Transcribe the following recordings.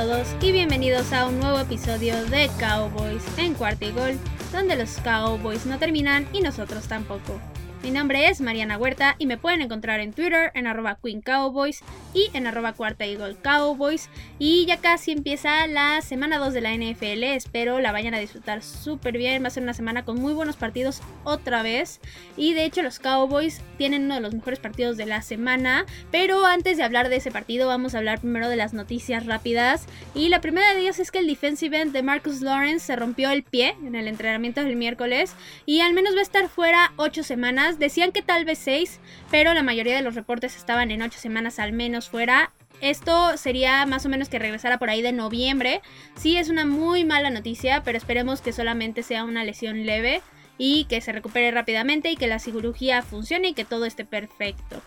todos y bienvenidos a un nuevo episodio de Cowboys en Cuarta y Gol, donde los Cowboys no terminan y nosotros tampoco. Mi nombre es Mariana Huerta y me pueden encontrar en Twitter en arroba y en arroba Cuarta Eagle Cowboys. Y ya casi empieza la semana 2 de la NFL. Espero la vayan a disfrutar súper bien. Va a ser una semana con muy buenos partidos otra vez. Y de hecho los Cowboys tienen uno de los mejores partidos de la semana. Pero antes de hablar de ese partido vamos a hablar primero de las noticias rápidas. Y la primera de ellas es que el defensive end de Marcus Lawrence se rompió el pie en el entrenamiento del miércoles. Y al menos va a estar fuera 8 semanas Decían que tal vez 6, pero la mayoría de los reportes estaban en 8 semanas al menos fuera. Esto sería más o menos que regresara por ahí de noviembre. Sí, es una muy mala noticia, pero esperemos que solamente sea una lesión leve y que se recupere rápidamente y que la cirugía funcione y que todo esté perfecto.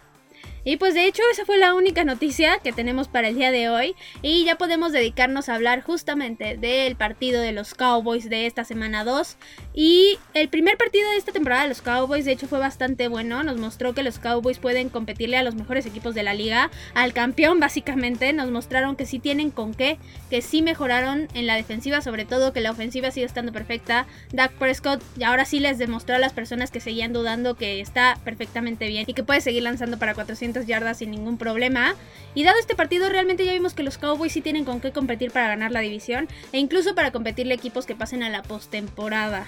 Y pues de hecho esa fue la única noticia que tenemos para el día de hoy. Y ya podemos dedicarnos a hablar justamente del partido de los Cowboys de esta semana 2 y el primer partido de esta temporada de los Cowboys de hecho fue bastante bueno, nos mostró que los Cowboys pueden competirle a los mejores equipos de la liga, al campeón básicamente, nos mostraron que sí tienen con qué, que sí mejoraron en la defensiva, sobre todo que la ofensiva sigue estando perfecta, Dak Prescott ahora sí les demostró a las personas que seguían dudando que está perfectamente bien y que puede seguir lanzando para 400 yardas sin ningún problema. Y dado este partido, realmente ya vimos que los Cowboys sí tienen con qué competir para ganar la división e incluso para competirle equipos que pasen a la postemporada.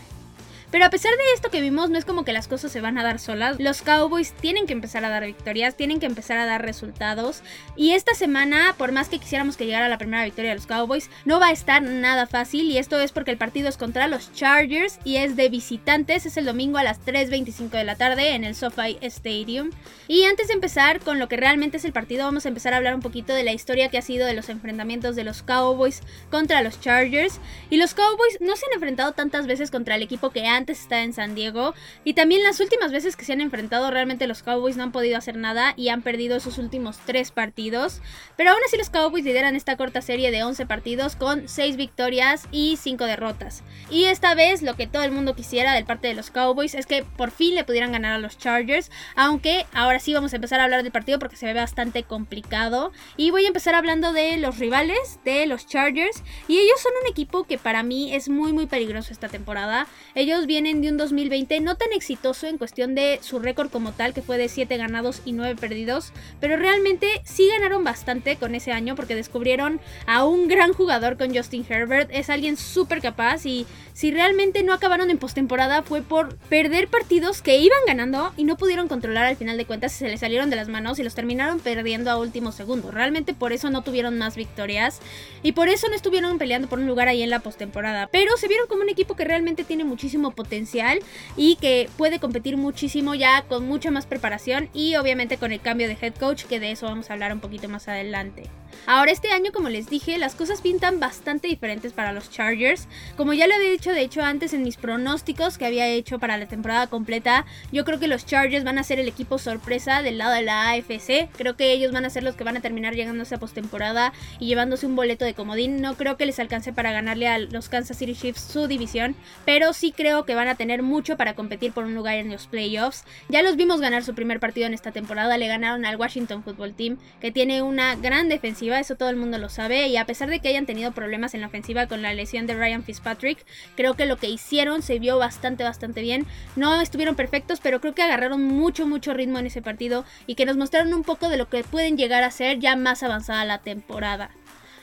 Pero a pesar de esto que vimos, no es como que las cosas se van a dar solas. Los Cowboys tienen que empezar a dar victorias, tienen que empezar a dar resultados. Y esta semana, por más que quisiéramos que llegara la primera victoria de los Cowboys, no va a estar nada fácil. Y esto es porque el partido es contra los Chargers y es de visitantes. Es el domingo a las 3.25 de la tarde en el SoFi Stadium. Y antes de empezar con lo que realmente es el partido, vamos a empezar a hablar un poquito de la historia que ha sido de los enfrentamientos de los Cowboys contra los Chargers. Y los Cowboys no se han enfrentado tantas veces contra el equipo que antes está en San Diego. Y también las últimas veces que se han enfrentado, realmente los Cowboys no han podido hacer nada y han perdido esos últimos tres partidos. Pero aún así los Cowboys lideran esta corta serie de 11 partidos con 6 victorias y 5 derrotas. Y esta vez lo que todo el mundo quisiera del parte de los Cowboys es que por fin le pudieran ganar a los Chargers. Aunque ahora sí vamos a empezar a hablar del partido porque se ve bastante complicado. Y voy a empezar hablando de los rivales de los Chargers. Y ellos son un equipo que para mí es muy muy peligroso esta temporada. Ellos vienen de un 2020 no tan exitoso en cuestión de su récord como tal, que fue de 7 ganados y 9 perdidos, pero realmente sí ganaron bastante con ese año porque descubrieron a un gran jugador con Justin Herbert, es alguien súper capaz y si realmente no acabaron en postemporada fue por perder partidos que iban ganando y no pudieron controlar al final de cuentas se les salieron de las manos y los terminaron perdiendo a último segundo. Realmente por eso no tuvieron más victorias y por eso no estuvieron peleando por un lugar ahí en la postemporada, pero se vieron como un equipo que realmente tiene muchísimo potencial y que puede competir muchísimo ya con mucha más preparación y obviamente con el cambio de head coach que de eso vamos a hablar un poquito más adelante. Ahora este año como les dije las cosas pintan bastante diferentes para los Chargers. Como ya lo había dicho de hecho antes en mis pronósticos que había hecho para la temporada completa, yo creo que los Chargers van a ser el equipo sorpresa del lado de la AFC. Creo que ellos van a ser los que van a terminar llegando a esa postemporada y llevándose un boleto de comodín. No creo que les alcance para ganarle a los Kansas City Chiefs su división, pero sí creo que van a tener mucho para competir por un lugar en los playoffs. Ya los vimos ganar su primer partido en esta temporada, le ganaron al Washington Football Team, que tiene una gran defensiva, eso todo el mundo lo sabe, y a pesar de que hayan tenido problemas en la ofensiva con la lesión de Ryan Fitzpatrick, creo que lo que hicieron se vio bastante, bastante bien. No estuvieron perfectos, pero creo que agarraron mucho, mucho ritmo en ese partido y que nos mostraron un poco de lo que pueden llegar a ser ya más avanzada la temporada.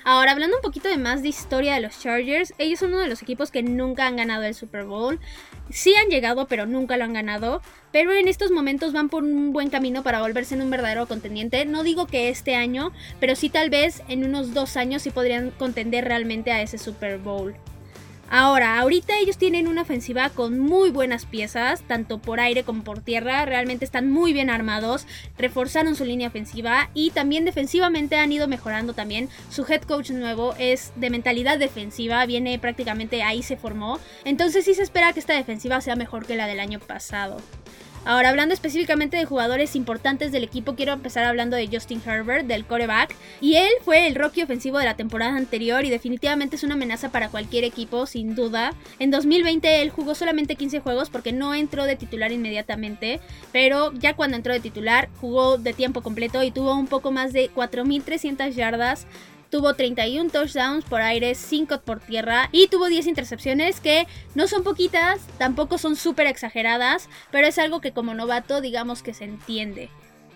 Ahora, hablando un poquito de más de historia de los Chargers, ellos son uno de los equipos que nunca han ganado el Super Bowl. Sí han llegado, pero nunca lo han ganado. Pero en estos momentos van por un buen camino para volverse en un verdadero contendiente. No digo que este año, pero sí tal vez en unos dos años sí podrían contender realmente a ese Super Bowl. Ahora, ahorita ellos tienen una ofensiva con muy buenas piezas, tanto por aire como por tierra, realmente están muy bien armados, reforzaron su línea ofensiva y también defensivamente han ido mejorando también. Su head coach nuevo es de mentalidad defensiva, viene prácticamente ahí se formó, entonces sí se espera que esta defensiva sea mejor que la del año pasado. Ahora, hablando específicamente de jugadores importantes del equipo, quiero empezar hablando de Justin Herbert, del coreback. Y él fue el Rocky ofensivo de la temporada anterior y definitivamente es una amenaza para cualquier equipo, sin duda. En 2020 él jugó solamente 15 juegos porque no entró de titular inmediatamente, pero ya cuando entró de titular jugó de tiempo completo y tuvo un poco más de 4.300 yardas tuvo 31 touchdowns por aire, 5 por tierra y tuvo 10 intercepciones que no son poquitas, tampoco son súper exageradas, pero es algo que como novato digamos que se entiende.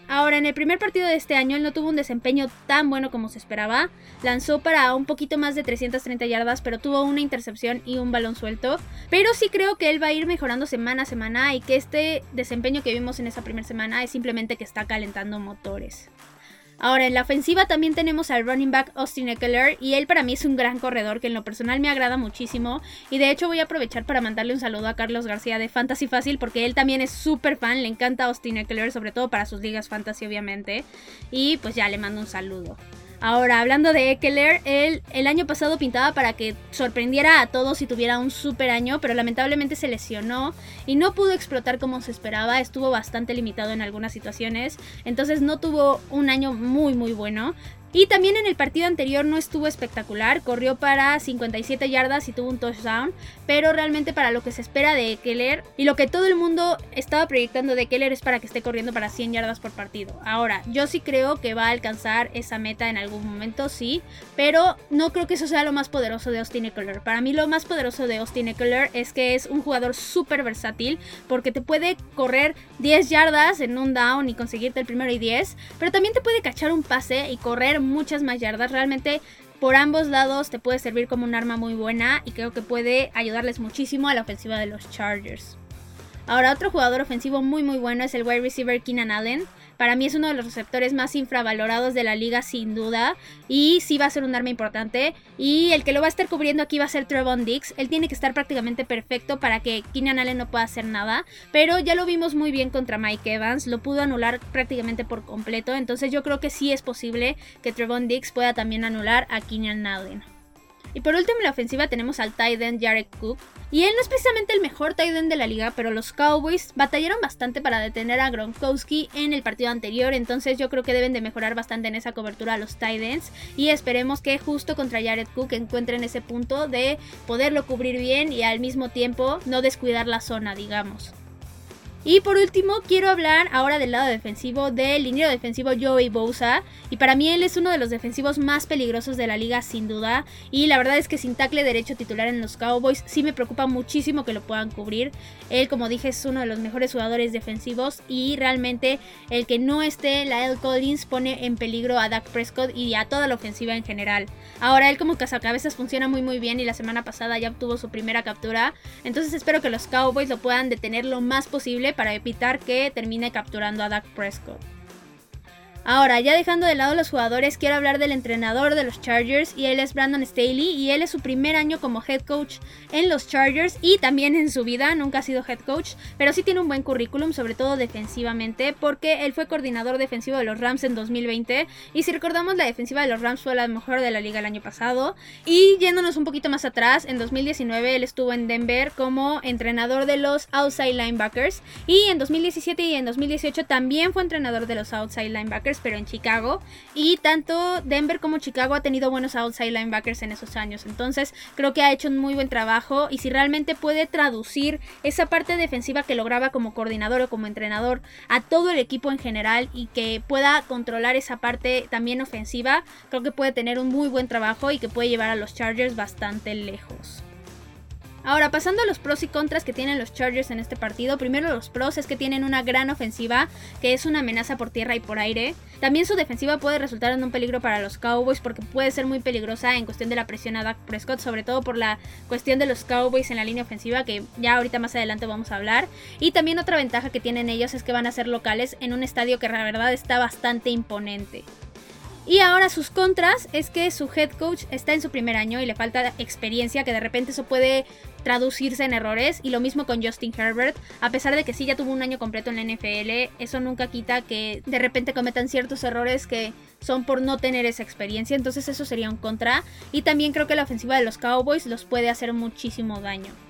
Ahora, en el primer partido de este año él no tuvo un desempeño tan bueno como se esperaba. Lanzó para un poquito más de 330 yardas, pero tuvo una intercepción y un balón suelto. Pero sí creo que él va a ir mejorando semana a semana y que este desempeño que vimos en esa primera semana es simplemente que está calentando motores. Ahora, en la ofensiva también tenemos al running back Austin Eckler y él para mí es un gran corredor que en lo personal me agrada muchísimo y de hecho voy a aprovechar para mandarle un saludo a Carlos García de Fantasy Fácil porque él también es súper fan, le encanta Austin Eckler, sobre todo para sus ligas fantasy obviamente y pues ya le mando un saludo. Ahora, hablando de Eckler, él el año pasado pintaba para que sorprendiera a todos y tuviera un super año, pero lamentablemente se lesionó y no pudo explotar como se esperaba, estuvo bastante limitado en algunas situaciones, entonces no tuvo un año muy muy bueno, y también en el partido anterior no estuvo espectacular, corrió para 57 yardas y tuvo un touchdown, pero realmente para lo que se espera de Keller y lo que todo el mundo estaba proyectando de Keller es para que esté corriendo para 100 yardas por partido. Ahora, yo sí creo que va a alcanzar esa meta en algún momento, sí, pero no creo que eso sea lo más poderoso de Austin Eckler. Para mí lo más poderoso de Austin Eckler es que es un jugador súper versátil porque te puede correr 10 yardas en un down y conseguirte el primero y 10, pero también te puede cachar un pase y correr muchas más yardas. Realmente por ambos lados te puede servir como un arma muy buena y creo que puede ayudarles muchísimo a la ofensiva de los Chargers. Ahora otro jugador ofensivo muy muy bueno es el wide receiver Keenan Allen. Para mí es uno de los receptores más infravalorados de la liga sin duda. Y sí va a ser un arma importante. Y el que lo va a estar cubriendo aquí va a ser Trevon Dix. Él tiene que estar prácticamente perfecto para que Keenan Allen no pueda hacer nada. Pero ya lo vimos muy bien contra Mike Evans. Lo pudo anular prácticamente por completo. Entonces yo creo que sí es posible que Trevon Dix pueda también anular a Keenan Allen. Y por último en la ofensiva tenemos al tight Jared Cook. Y él no es precisamente el mejor tight de la liga, pero los Cowboys batallaron bastante para detener a Gronkowski en el partido anterior, entonces yo creo que deben de mejorar bastante en esa cobertura a los tight y esperemos que justo contra Jared Cook encuentren ese punto de poderlo cubrir bien y al mismo tiempo no descuidar la zona, digamos. Y por último, quiero hablar ahora del lado defensivo del liniero defensivo Joey Bosa. Y para mí él es uno de los defensivos más peligrosos de la liga, sin duda. Y la verdad es que sin tackle derecho titular en los Cowboys, sí me preocupa muchísimo que lo puedan cubrir. Él, como dije, es uno de los mejores jugadores defensivos. Y realmente el que no esté, la L. Collins, pone en peligro a Dak Prescott y a toda la ofensiva en general. Ahora él como cazacabezas funciona muy muy bien y la semana pasada ya obtuvo su primera captura. Entonces espero que los Cowboys lo puedan detener lo más posible para evitar que termine capturando a Dak Prescott. Ahora, ya dejando de lado los jugadores, quiero hablar del entrenador de los Chargers y él es Brandon Staley y él es su primer año como head coach en los Chargers y también en su vida, nunca ha sido head coach, pero sí tiene un buen currículum, sobre todo defensivamente, porque él fue coordinador defensivo de los Rams en 2020 y si recordamos la defensiva de los Rams fue la mejor de la liga el año pasado y yéndonos un poquito más atrás, en 2019 él estuvo en Denver como entrenador de los outside linebackers y en 2017 y en 2018 también fue entrenador de los outside linebackers pero en Chicago. Y tanto Denver como Chicago ha tenido buenos outside linebackers en esos años. Entonces creo que ha hecho un muy buen trabajo. Y si realmente puede traducir esa parte defensiva que lograba como coordinador o como entrenador a todo el equipo en general y que pueda controlar esa parte también ofensiva, creo que puede tener un muy buen trabajo y que puede llevar a los Chargers bastante lejos. Ahora, pasando a los pros y contras que tienen los Chargers en este partido. Primero, los pros es que tienen una gran ofensiva, que es una amenaza por tierra y por aire. También su defensiva puede resultar en un peligro para los Cowboys, porque puede ser muy peligrosa en cuestión de la presión a Dak Prescott, sobre todo por la cuestión de los Cowboys en la línea ofensiva, que ya ahorita más adelante vamos a hablar. Y también otra ventaja que tienen ellos es que van a ser locales en un estadio que la verdad está bastante imponente. Y ahora sus contras es que su head coach está en su primer año y le falta experiencia, que de repente eso puede traducirse en errores. Y lo mismo con Justin Herbert, a pesar de que sí ya tuvo un año completo en la NFL, eso nunca quita que de repente cometan ciertos errores que son por no tener esa experiencia. Entonces eso sería un contra. Y también creo que la ofensiva de los Cowboys los puede hacer muchísimo daño.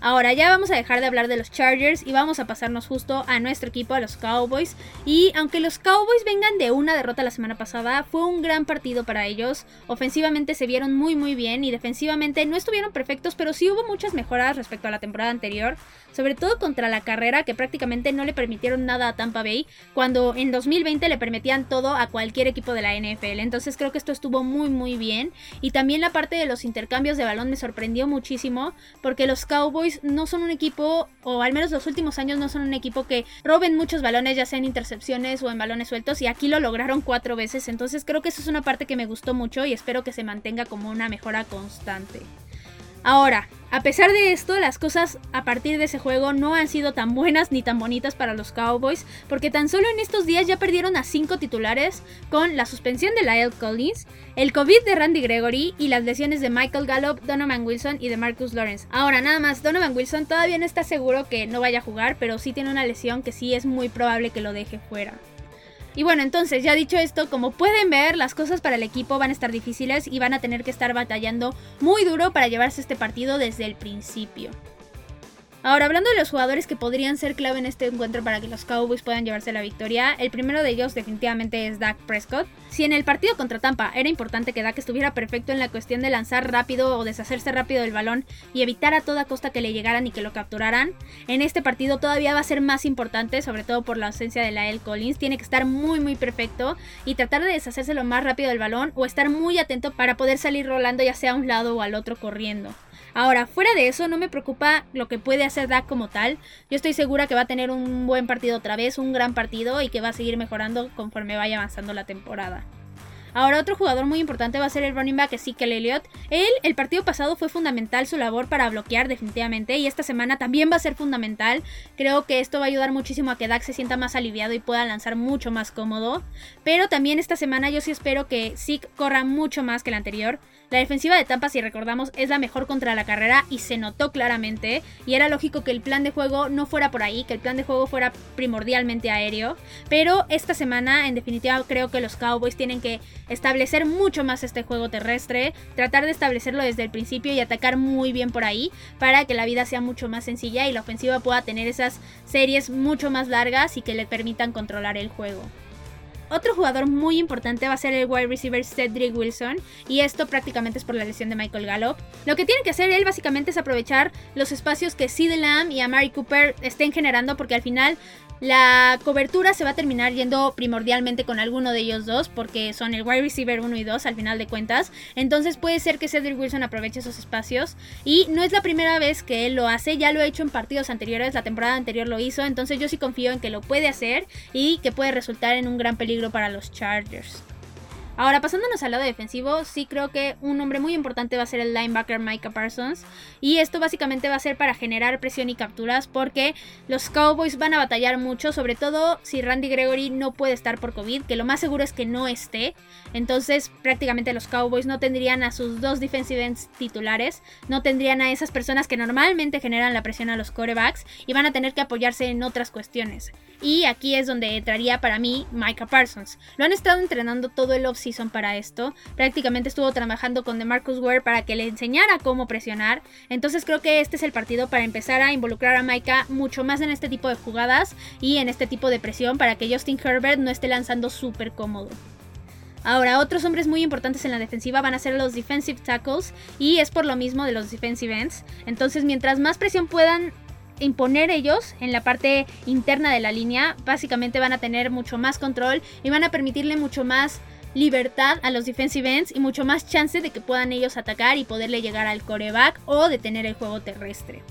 Ahora ya vamos a dejar de hablar de los Chargers y vamos a pasarnos justo a nuestro equipo, a los Cowboys. Y aunque los Cowboys vengan de una derrota la semana pasada, fue un gran partido para ellos. Ofensivamente se vieron muy muy bien y defensivamente no estuvieron perfectos, pero sí hubo muchas mejoras respecto a la temporada anterior. Sobre todo contra la carrera que prácticamente no le permitieron nada a Tampa Bay, cuando en 2020 le permitían todo a cualquier equipo de la NFL. Entonces creo que esto estuvo muy muy bien. Y también la parte de los intercambios de balón me sorprendió muchísimo, porque los No son un equipo, o al menos los últimos años no son un equipo que roben muchos balones, ya sea en intercepciones o en balones sueltos, y aquí lo lograron cuatro veces, entonces creo que eso es una parte que me gustó mucho y espero que se mantenga como una mejora constante. Ahora, a pesar de esto, las cosas a partir de ese juego no han sido tan buenas ni tan bonitas para los Cowboys, porque tan solo en estos días ya perdieron a cinco titulares con la suspensión de Lyle Collins, el COVID de Randy Gregory y las lesiones de Michael Gallup, Donovan Wilson y de Marcus Lawrence. Ahora, nada más, Donovan Wilson todavía no está seguro que no vaya a jugar, pero sí tiene una lesión que sí es muy probable que lo deje fuera. Y bueno, entonces, ya dicho esto, como pueden ver, las cosas para el equipo van a estar difíciles y van a tener que estar batallando muy duro para llevarse este partido desde el principio. Ahora, hablando de los jugadores que podrían ser clave en este encuentro para que los Cowboys puedan llevarse la victoria, el primero de ellos definitivamente es Dak Prescott. Si en el partido contra Tampa era importante que Dak estuviera perfecto en la cuestión de lanzar rápido o deshacerse rápido del balón y evitar a toda costa que le llegaran y que lo capturaran, en este partido todavía va a ser más importante, sobre todo por la ausencia de Lael Collins. Tiene que estar muy muy perfecto y tratar de deshacerse lo más rápido del balón o estar muy atento para poder salir rolando ya sea a un lado o al otro corriendo. Ahora, fuera de eso, no me preocupa lo que puede hacer Dak como tal. Yo estoy segura que va a tener un buen partido otra vez, un gran partido y que va a seguir mejorando conforme vaya avanzando la temporada. Ahora otro jugador muy importante va a ser el running back Ezekiel Elliott. Él el partido pasado fue fundamental su labor para bloquear definitivamente y esta semana también va a ser fundamental. Creo que esto va a ayudar muchísimo a que Dak se sienta más aliviado y pueda lanzar mucho más cómodo. Pero también esta semana yo sí espero que Zeke corra mucho más que la anterior. La defensiva de Tampa, si recordamos, es la mejor contra la carrera y se notó claramente. Y era lógico que el plan de juego no fuera por ahí, que el plan de juego fuera primordialmente aéreo. Pero esta semana, en definitiva, creo que los Cowboys tienen que establecer mucho más este juego terrestre, tratar de establecerlo desde el principio y atacar muy bien por ahí para que la vida sea mucho más sencilla y la ofensiva pueda tener esas series mucho más largas y que le permitan controlar el juego. Otro jugador muy importante va a ser el wide receiver Cedric Wilson y esto prácticamente es por la lesión de Michael Gallup. Lo que tiene que hacer él básicamente es aprovechar los espacios que Sid Lamb y Amari Cooper estén generando porque al final la cobertura se va a terminar yendo primordialmente con alguno de ellos dos, porque son el wide receiver 1 y 2 al final de cuentas. Entonces puede ser que Cedric Wilson aproveche esos espacios. Y no es la primera vez que él lo hace, ya lo ha hecho en partidos anteriores, la temporada anterior lo hizo. Entonces yo sí confío en que lo puede hacer y que puede resultar en un gran peligro para los Chargers. Ahora, pasándonos al lado defensivo, sí creo que un hombre muy importante va a ser el linebacker Micah Parsons. Y esto básicamente va a ser para generar presión y capturas porque los Cowboys van a batallar mucho, sobre todo si Randy Gregory no puede estar por COVID, que lo más seguro es que no esté. Entonces prácticamente los Cowboys no tendrían a sus dos defensive titulares, no tendrían a esas personas que normalmente generan la presión a los corebacks y van a tener que apoyarse en otras cuestiones. Y aquí es donde entraría para mí Micah Parsons. Lo han estado entrenando todo el offseason para esto. Prácticamente estuvo trabajando con DeMarcus Ware para que le enseñara cómo presionar. Entonces creo que este es el partido para empezar a involucrar a Micah mucho más en este tipo de jugadas y en este tipo de presión para que Justin Herbert no esté lanzando súper cómodo. Ahora, otros hombres muy importantes en la defensiva van a ser los defensive tackles y es por lo mismo de los defensive ends. Entonces, mientras más presión puedan imponer ellos en la parte interna de la línea, básicamente van a tener mucho más control y van a permitirle mucho más libertad a los defensive ends y mucho más chance de que puedan ellos atacar y poderle llegar al coreback o detener el juego terrestre.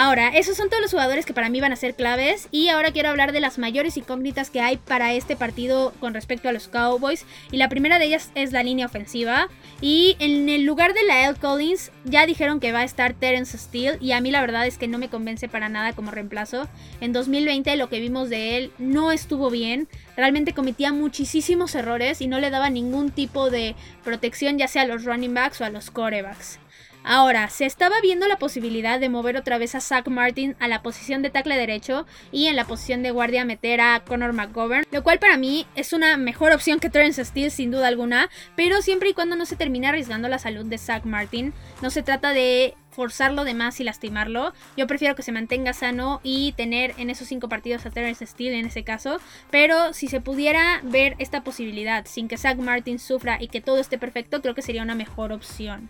Ahora, esos son todos los jugadores que para mí van a ser claves y ahora quiero hablar de las mayores incógnitas que hay para este partido con respecto a los Cowboys y la primera de ellas es la línea ofensiva y en el lugar de la L. Collins ya dijeron que va a estar Terence Steele y a mí la verdad es que no me convence para nada como reemplazo. En 2020 lo que vimos de él no estuvo bien, realmente cometía muchísimos errores y no le daba ningún tipo de protección ya sea a los running backs o a los corebacks. Ahora, se estaba viendo la posibilidad de mover otra vez a Zach Martin a la posición de tackle derecho y en la posición de guardia meter a Conor McGovern, lo cual para mí es una mejor opción que Terence Steele sin duda alguna, pero siempre y cuando no se termine arriesgando la salud de Zach Martin, no se trata de forzarlo de más y lastimarlo. Yo prefiero que se mantenga sano y tener en esos cinco partidos a Terence Steele en ese caso. Pero si se pudiera ver esta posibilidad sin que Zach Martin sufra y que todo esté perfecto, creo que sería una mejor opción.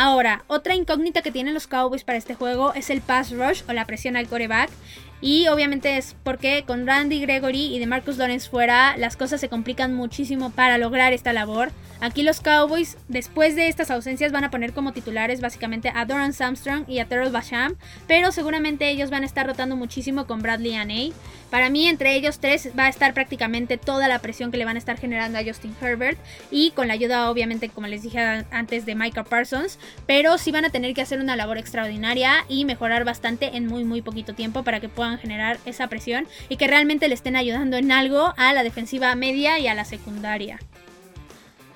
Ahora, otra incógnita que tienen los Cowboys para este juego es el pass rush o la presión al coreback. Y obviamente es porque con Randy Gregory y de Marcus Lawrence fuera, las cosas se complican muchísimo para lograr esta labor. Aquí los Cowboys, después de estas ausencias, van a poner como titulares básicamente a Doran Armstrong y a Terrell Basham, pero seguramente ellos van a estar rotando muchísimo con Bradley Aney. Para mí, entre ellos tres va a estar prácticamente toda la presión que le van a estar generando a Justin Herbert y con la ayuda, obviamente, como les dije antes, de Micah Parsons, pero sí van a tener que hacer una labor extraordinaria y mejorar bastante en muy, muy poquito tiempo para que puedan generar esa presión y que realmente le estén ayudando en algo a la defensiva media y a la secundaria.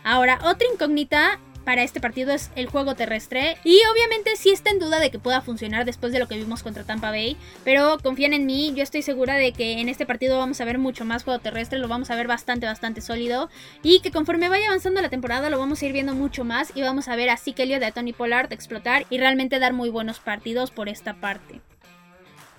Ahora, otra incógnita para este partido es el juego terrestre. Y obviamente sí está en duda de que pueda funcionar después de lo que vimos contra Tampa Bay. Pero confíen en mí, yo estoy segura de que en este partido vamos a ver mucho más juego terrestre. Lo vamos a ver bastante, bastante sólido. Y que conforme vaya avanzando la temporada lo vamos a ir viendo mucho más. Y vamos a ver a Sikelio de Tony Pollard explotar y realmente dar muy buenos partidos por esta parte.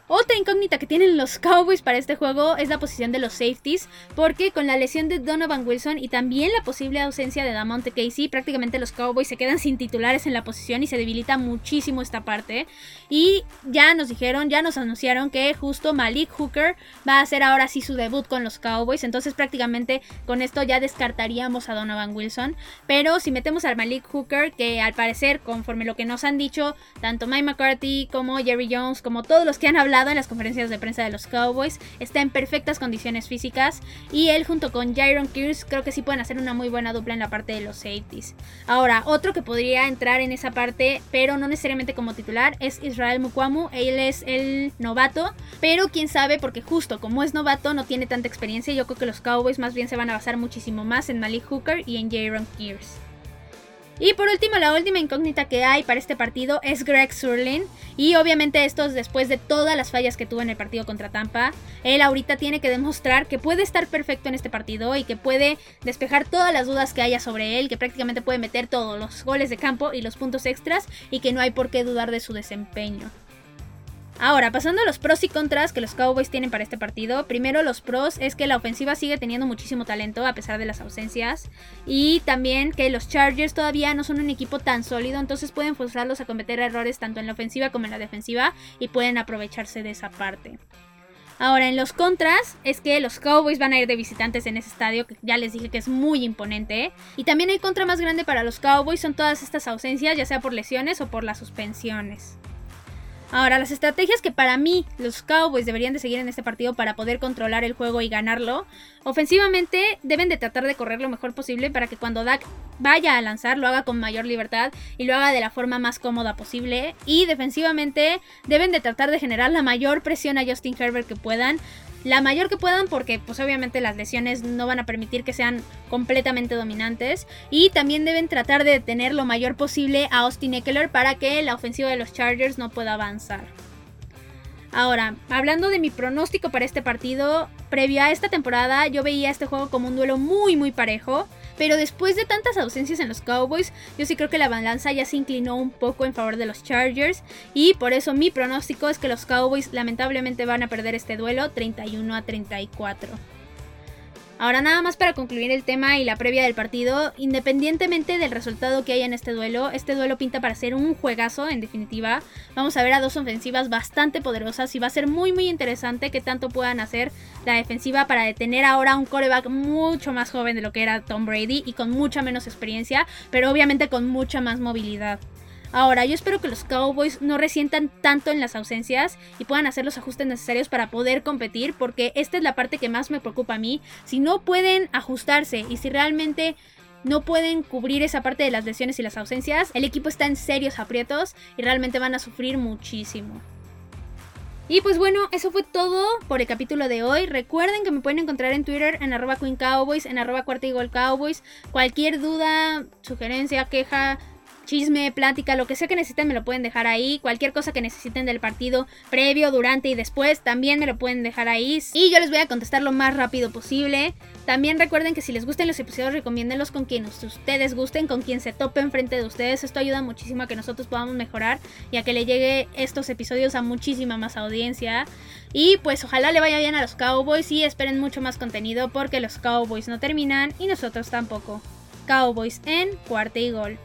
Otra incógnita que tienen los Cowboys para este juego es la posición de los safeties, porque con la lesión de Donovan Wilson y también la posible ausencia de Damonte Casey, prácticamente los Cowboys se quedan sin titulares en la posición y se debilita muchísimo esta parte. Y ya nos dijeron, ya nos anunciaron que justo Malik Hooker va a hacer ahora sí su debut con los Cowboys, entonces prácticamente con esto ya descartaríamos a Donovan Wilson. Pero si metemos al Malik Hooker, que al parecer, conforme lo que nos han dicho, tanto Mike McCarthy como Jerry Jones, como todos los que han hablado, en las conferencias de prensa de los Cowboys, está en perfectas condiciones físicas y él junto con Jaron Kears creo que sí pueden hacer una muy buena dupla en la parte de los safeties. Ahora, otro que podría entrar en esa parte, pero no necesariamente como titular, es Israel Mukwamu, él es el novato, pero quién sabe porque justo como es novato no tiene tanta experiencia, yo creo que los Cowboys más bien se van a basar muchísimo más en Malik Hooker y en Jaron Kears. Y por último, la última incógnita que hay para este partido es Greg Surlin. Y obviamente esto es después de todas las fallas que tuvo en el partido contra Tampa. Él ahorita tiene que demostrar que puede estar perfecto en este partido y que puede despejar todas las dudas que haya sobre él, que prácticamente puede meter todos los goles de campo y los puntos extras y que no hay por qué dudar de su desempeño. Ahora, pasando a los pros y contras que los Cowboys tienen para este partido. Primero, los pros es que la ofensiva sigue teniendo muchísimo talento a pesar de las ausencias. Y también que los Chargers todavía no son un equipo tan sólido, entonces pueden forzarlos a cometer errores tanto en la ofensiva como en la defensiva y pueden aprovecharse de esa parte. Ahora, en los contras, es que los Cowboys van a ir de visitantes en ese estadio, que ya les dije que es muy imponente. Y también el contra más grande para los Cowboys son todas estas ausencias, ya sea por lesiones o por las suspensiones. Ahora, las estrategias que para mí los Cowboys deberían de seguir en este partido para poder controlar el juego y ganarlo, ofensivamente deben de tratar de correr lo mejor posible para que cuando Dak vaya a lanzar lo haga con mayor libertad y lo haga de la forma más cómoda posible. Y defensivamente deben de tratar de generar la mayor presión a Justin Herbert que puedan la mayor que puedan porque pues obviamente las lesiones no van a permitir que sean completamente dominantes y también deben tratar de detener lo mayor posible a Austin Eckler para que la ofensiva de los Chargers no pueda avanzar. Ahora, hablando de mi pronóstico para este partido, previo a esta temporada yo veía este juego como un duelo muy muy parejo, pero después de tantas ausencias en los Cowboys, yo sí creo que la balanza ya se inclinó un poco en favor de los Chargers y por eso mi pronóstico es que los Cowboys lamentablemente van a perder este duelo 31 a 34. Ahora nada más para concluir el tema y la previa del partido, independientemente del resultado que haya en este duelo, este duelo pinta para ser un juegazo en definitiva. Vamos a ver a dos ofensivas bastante poderosas y va a ser muy muy interesante que tanto puedan hacer la defensiva para detener ahora un coreback mucho más joven de lo que era Tom Brady y con mucha menos experiencia, pero obviamente con mucha más movilidad. Ahora, yo espero que los Cowboys no resientan tanto en las ausencias y puedan hacer los ajustes necesarios para poder competir, porque esta es la parte que más me preocupa a mí. Si no pueden ajustarse y si realmente no pueden cubrir esa parte de las lesiones y las ausencias, el equipo está en serios aprietos y realmente van a sufrir muchísimo. Y pues bueno, eso fue todo por el capítulo de hoy. Recuerden que me pueden encontrar en Twitter en arroba Queen Cowboys, en arroba Cuarta Cowboys. Cualquier duda, sugerencia, queja, chisme, plática, lo que sea que necesiten me lo pueden dejar ahí. Cualquier cosa que necesiten del partido previo, durante y después también me lo pueden dejar ahí. Y yo les voy a contestar lo más rápido posible. También recuerden que si les gustan los episodios, recomiéndenlos con quien ustedes gusten, con quien se tope enfrente de ustedes. Esto ayuda muchísimo a que nosotros podamos mejorar y a que le llegue estos episodios a muchísima más audiencia. Y pues ojalá le vaya bien a los Cowboys y esperen mucho más contenido porque los Cowboys no terminan y nosotros tampoco. Cowboys en cuarta y gol.